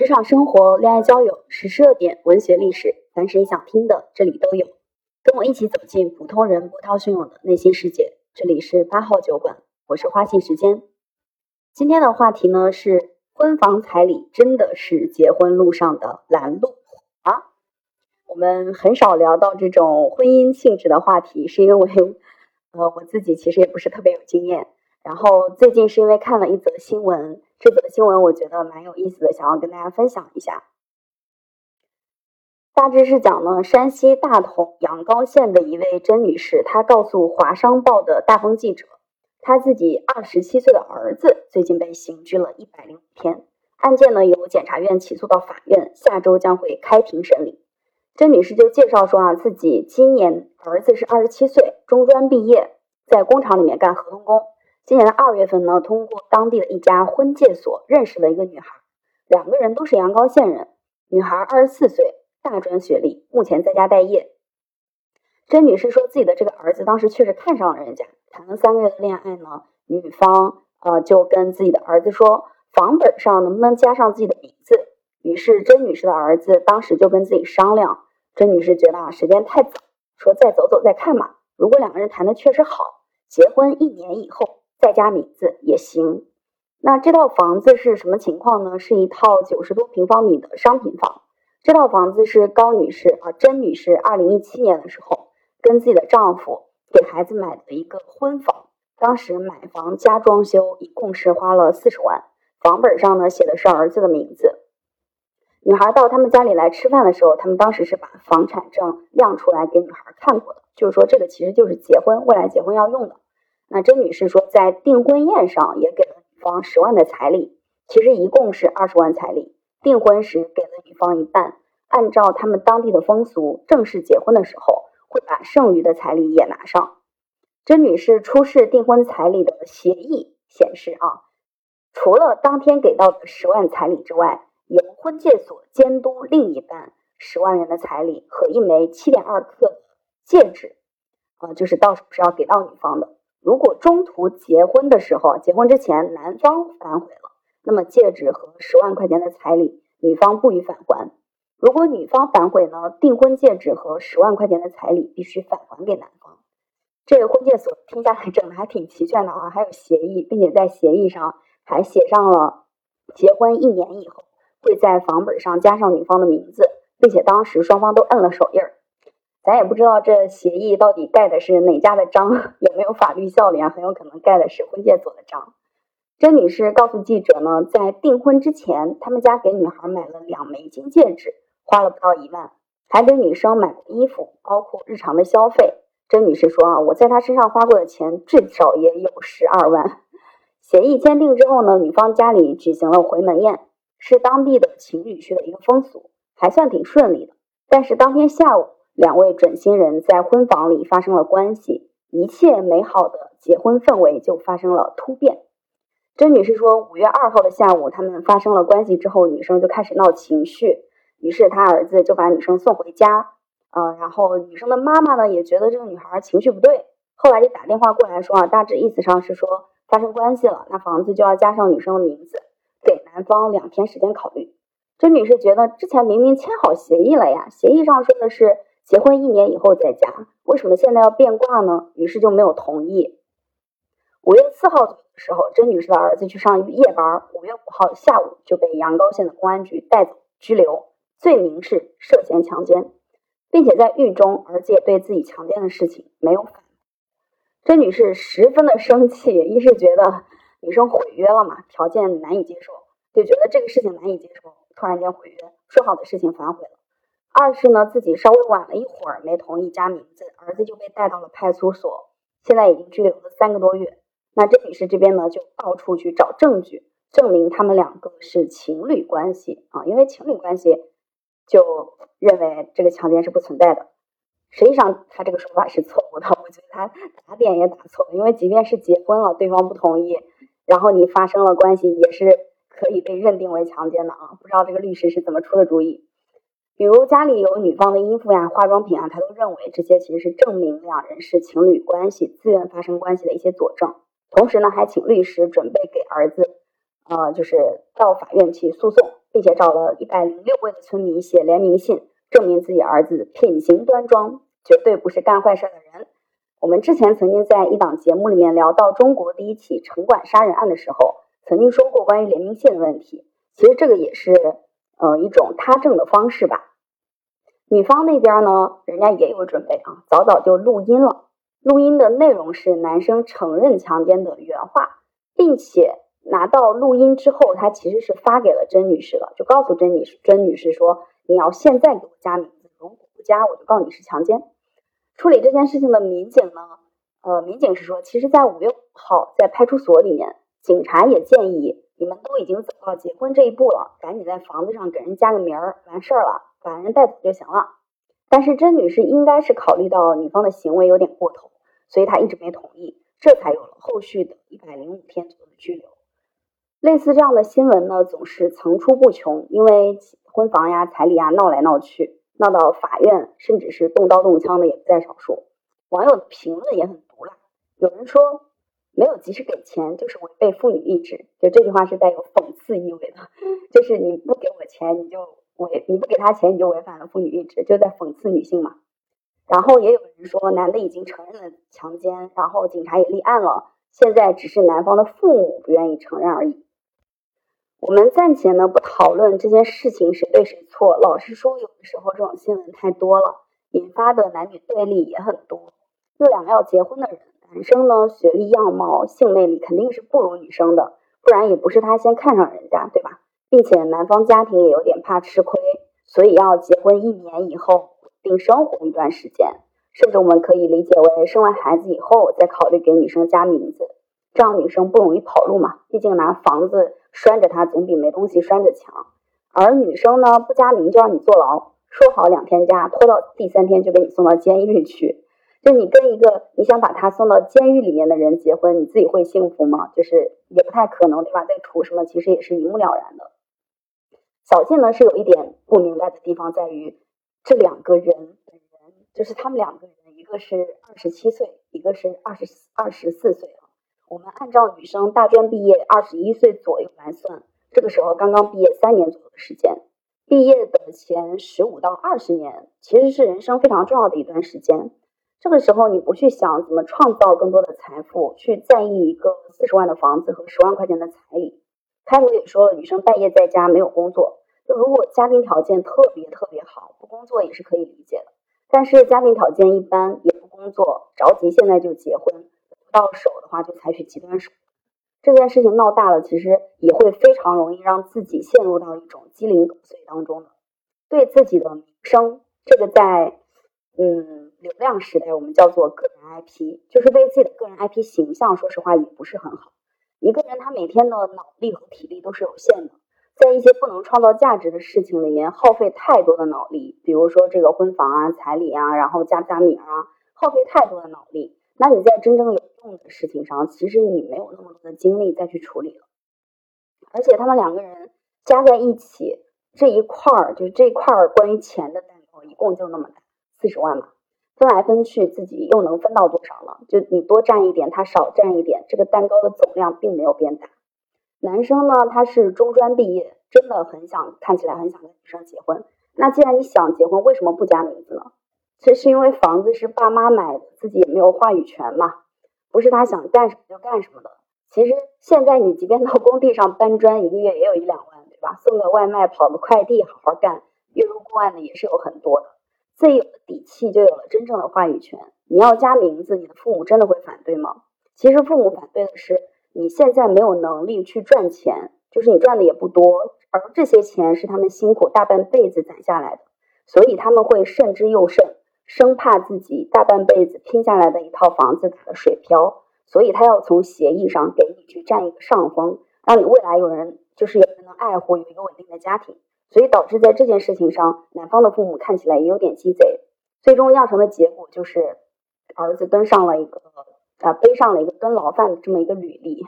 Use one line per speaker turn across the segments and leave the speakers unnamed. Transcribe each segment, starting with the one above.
职场生活、恋爱交友、时事热点、文学历史，凡是你想听的，这里都有。跟我一起走进普通人波涛汹涌的内心世界。这里是八号酒馆，我是花信时间。今天的话题呢是：婚房彩礼真的是结婚路上的拦路啊？我们很少聊到这种婚姻性质的话题，是因为呃我自己其实也不是特别有经验。然后最近是因为看了一则新闻，这则新闻我觉得蛮有意思的，想要跟大家分享一下。大致是讲呢，山西大同阳高县的一位甄女士，她告诉华商报的大风记者，她自己二十七岁的儿子最近被刑拘了一百零五天，案件呢由检察院起诉到法院，下周将会开庭审理。甄女士就介绍说啊，自己今年儿子是二十七岁，中专毕业，在工厂里面干合同工。今年的二月份呢，通过当地的一家婚介所认识了一个女孩，两个人都是阳高县人。女孩二十四岁，大专学历，目前在家待业。甄女士说自己的这个儿子当时确实看上了人家，谈了三个月的恋爱呢，女方呃就跟自己的儿子说，房本上能不能加上自己的名字。于是甄女士的儿子当时就跟自己商量，甄女士觉得啊时间太早，说再走走再看嘛。如果两个人谈的确实好，结婚一年以后。再加名字也行。那这套房子是什么情况呢？是一套九十多平方米的商品房。这套房子是高女士啊，甄女士，二零一七年的时候跟自己的丈夫给孩子买的一个婚房。当时买房加装修一共是花了四十万，房本上呢写的是儿子的名字。女孩到他们家里来吃饭的时候，他们当时是把房产证亮出来给女孩看过的，就是说这个其实就是结婚未来结婚要用的。那甄女士说，在订婚宴上也给了女方十万的彩礼，其实一共是二十万彩礼。订婚时给了女方一半，按照他们当地的风俗，正式结婚的时候会把剩余的彩礼也拿上。甄女士出示订婚彩礼的协议显示啊，除了当天给到的十万彩礼之外，由婚介所监督另一半十万元的彩礼和一枚七点二克戒指，啊，就是到时候是要给到女方的。如果中途结婚的时候，结婚之前男方反悔了，那么戒指和十万块钱的彩礼，女方不予返还。如果女方反悔呢，订婚戒指和十万块钱的彩礼必须返还给男方。这个婚介所听下来整的还挺齐全的啊，还有协议，并且在协议上还写上了结婚一年以后会在房本上加上女方的名字，并且当时双方都摁了手印儿。咱也不知道这协议到底盖的是哪家的章，有没有法律效力啊？很有可能盖的是婚介所的章。甄女士告诉记者呢，在订婚之前，他们家给女孩买了两枚金戒指，花了不到一万，还给女生买了衣服，包括日常的消费。甄女士说啊，我在她身上花过的钱至少也有十二万。协议签订之后呢，女方家里举行了回门宴，是当地的情侣区的一个风俗，还算挺顺利的。但是当天下午。两位准新人在婚房里发生了关系，一切美好的结婚氛围就发生了突变。甄女士说，五月二号的下午，他们发生了关系之后，女生就开始闹情绪，于是她儿子就把女生送回家。呃，然后女生的妈妈呢也觉得这个女孩情绪不对，后来就打电话过来说啊，大致意思上是说发生关系了，那房子就要加上女生的名字，给男方两天时间考虑。甄女士觉得之前明明签好协议了呀，协议上说的是。结婚一年以后再加，为什么现在要变卦呢？于是就没有同意。五月四号的时候，甄女士的儿子去上夜班，五月五号下午就被阳高县的公安局带走拘留，罪名是涉嫌强奸，并且在狱中，儿子也对自己强奸的事情没有反。甄女士十分的生气，一是觉得女生毁约了嘛，条件难以接受，就觉得这个事情难以接受，突然间毁约，说好的事情反悔了。二是呢，自己稍微晚了一会儿，没同意加名字，儿子就被带到了派出所，现在已经拘留了三个多月。那甄女士这边呢，就到处去找证据，证明他们两个是情侣关系啊，因为情侣关系，就认为这个强奸是不存在的。实际上，他这个说法是错误的，我觉得他打点也打错了，因为即便是结婚了，对方不同意，然后你发生了关系，也是可以被认定为强奸的啊。不知道这个律师是怎么出的主意。比如家里有女方的衣服呀、化妆品啊，他都认为这些其实是证明两人是情侣关系、自愿发生关系的一些佐证。同时呢，还请律师准备给儿子，呃，就是到法院去诉讼。并且找了一百零六位的村民写联名信，证明自己儿子品行端庄，绝对不是干坏事的人。我们之前曾经在一档节目里面聊到中国第一起城管杀人案的时候，曾经说过关于联名信的问题。其实这个也是呃一种他证的方式吧。女方那边呢，人家也有准备啊，早早就录音了。录音的内容是男生承认强奸的原话，并且拿到录音之后，他其实是发给了甄女士的，就告诉甄女士，甄女士说：“你要现在给我加名字，如果不加，我就告你是强奸。”处理这件事情的民警呢，呃，民警是说，其实，在五月五号，在派出所里面，警察也建议你们都已经走到结婚这一步了，赶紧在房子上给人加个名儿，完事儿了，把人带走就行了。但是甄女士应该是考虑到女方的行为有点过头，所以她一直没同意，这才有了后续的一百零五天左右的拘留。类似这样的新闻呢，总是层出不穷，因为婚房呀、彩礼呀闹来闹去。闹到法院，甚至是动刀动枪的也不在少数。网友的评论也很毒辣，有人说没有及时给钱就是违背妇女意志，就这句话是带有讽刺意味的，就是你不给我钱你就违，你不给他钱你就违反了妇女意志，就在讽刺女性嘛。然后也有人说男的已经承认了强奸，然后警察也立案了，现在只是男方的父母不愿意承认而已。我们暂且呢不讨论这件事情谁对谁错。老实说，有的时候这种新闻太多了，引发的男女对立也很多。就两个要结婚的人，男生呢学历、样貌、性魅力肯定是不如女生的，不然也不是他先看上人家，对吧？并且男方家庭也有点怕吃亏，所以要结婚一年以后并生活一段时间，甚至我们可以理解为生完孩子以后再考虑给女生加名字，这样女生不容易跑路嘛。毕竟拿房子。拴着她总比没东西拴着强，而女生呢不加名就让你坐牢，说好两天假，拖到第三天就给你送到监狱去。就你跟一个你想把他送到监狱里面的人结婚，你自己会幸福吗？就是也不太可能，对吧？在图什么，其实也是一目了然的。小静呢是有一点不明白的地方，在于这两个人本人，就是他们两个人，一个是二十七岁，一个是二十二十四岁。我们按照女生大专毕业二十一岁左右来算，这个时候刚刚毕业三年左右的时间，毕业的前十五到二十年其实是人生非常重要的一段时间。这个时候你不去想怎么创造更多的财富，去在意一个四十万的房子和十万块钱的彩礼。开头也说了，女生待业在家没有工作，就如果家庭条件特别特别好，不工作也是可以理解的。但是家庭条件一般也不工作，着急现在就结婚。到手的话就采取极端手段，这件事情闹大了，其实也会非常容易让自己陷入到一种鸡零狗碎当中。对自己的名声，这个在嗯流量时代我们叫做个人 IP，就是对自己的个人 IP 形象，说实话也不是很好。一个人他每天的脑力和体力都是有限的，在一些不能创造价值的事情里面耗费太多的脑力，比如说这个婚房啊、彩礼啊，然后加不加名啊，耗费太多的脑力。那你在真正有用的事情上，其实你没有那么多的精力再去处理了。而且他们两个人加在一起这一块儿，就是这一块儿关于钱的蛋糕，一共就那么大，四十万嘛，分来分去，自己又能分到多少呢？就你多占一点，他少占一点，这个蛋糕的总量并没有变大。男生呢，他是中专毕业，真的很想看起来很想跟女生结婚。那既然你想结婚，为什么不加名字呢？这是因为房子是爸妈买的，自己也没有话语权嘛，不是他想干什么就干什么的。其实现在你即便到工地上搬砖，一个月也有一两万，对吧？送个外卖，跑个快递，好好干，月入过万的也是有很多的。自己有了底气，就有了真正的话语权。你要加名字，你的父母真的会反对吗？其实父母反对的是你现在没有能力去赚钱，就是你赚的也不多，而这些钱是他们辛苦大半辈子攒下来的，所以他们会慎之又慎。生怕自己大半辈子拼下来的一套房子打了水漂，所以他要从协议上给你去占一个上风，让你未来有人就是有人能爱护，有一个稳定的家庭。所以导致在这件事情上，男方的父母看起来也有点鸡贼，最终酿成的结果就是儿子登上了一个啊背上了一个蹲牢犯的这么一个履历。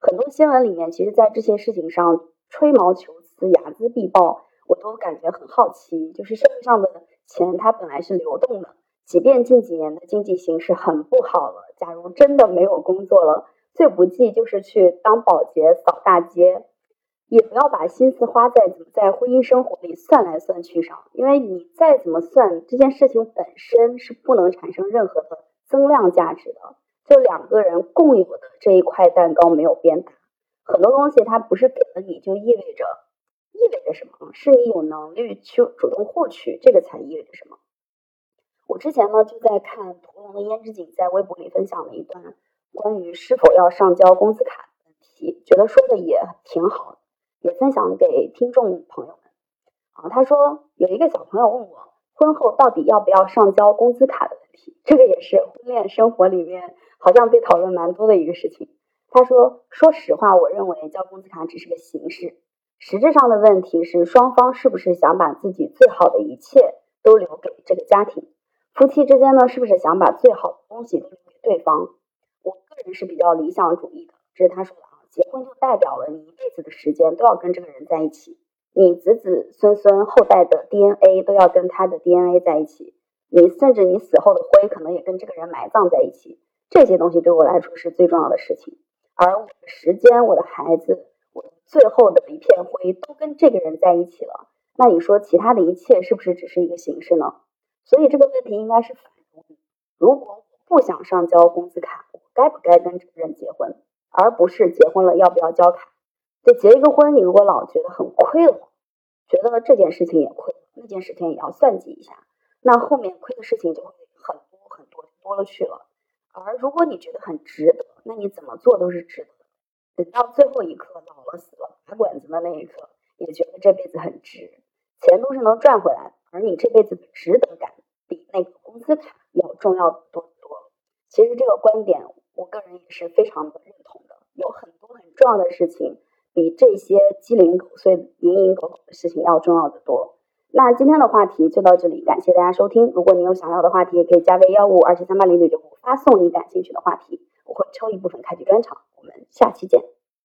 很多新闻里面，其实在这些事情上吹毛求疵、睚眦必报，我都感觉很好奇，就是社会上的。钱它本来是流动的，即便近几年的经济形势很不好了，假如真的没有工作了，最不济就是去当保洁、扫大街。也不要把心思花在怎么在婚姻生活里算来算去上，因为你再怎么算，这件事情本身是不能产生任何的增量价值的。就两个人共有的这一块蛋糕没有变大，很多东西它不是给了你就意味着意味着什么，是你有能力去主动获取，这个才意味着什么。我之前呢就在看屠龙的胭脂锦在微博里分享了一段关于是否要上交工资卡的问题，觉得说的也挺好的，也分享给听众朋友们。啊，他说有一个小朋友问我婚后到底要不要上交工资卡的问题，这个也是婚恋生活里面好像被讨论蛮多的一个事情。他说，说实话，我认为交工资卡只是个形式，实质上的问题是双方是不是想把自己最好的一切都留给这个家庭。夫妻之间呢，是不是想把最好的东西都留给对方？我个人是比较理想主义的，这是他说的啊。结婚就代表了你一辈子的时间都要跟这个人在一起，你子子孙孙后代的 DNA 都要跟他的 DNA 在一起，你甚至你死后的灰可能也跟这个人埋葬在一起。这些东西对我来说是最重要的事情，而我的时间、我的孩子、我最后的一片灰都跟这个人在一起了，那你说其他的一切是不是只是一个形式呢？所以这个问题应该是反问：如果不想上交工资卡，我该不该跟这个人结婚？而不是结婚了要不要交卡？就结一个婚，你如果老觉得很亏的话，觉得这件事情也亏，那件事情也要算计一下，那后面亏的事情就会很多很多多了去了。而如果你觉得很值得，那你怎么做都是值得。等到最后一刻老了死了拔管子的那一刻，也觉得这辈子很值，钱都是能赚回来。而你这辈子的值得感比那个工资卡要重要的多得多。其实这个观点，我个人也是非常的认同的。有很多很重要的事情，比这些鸡零狗碎、蝇营狗苟的事情要重要的多。那今天的话题就到这里，感谢大家收听。如果你有想要的话题，也可以加微幺五二七三八零九九五发送你感兴趣的话题，我会抽一部分开启专场。我们下期见。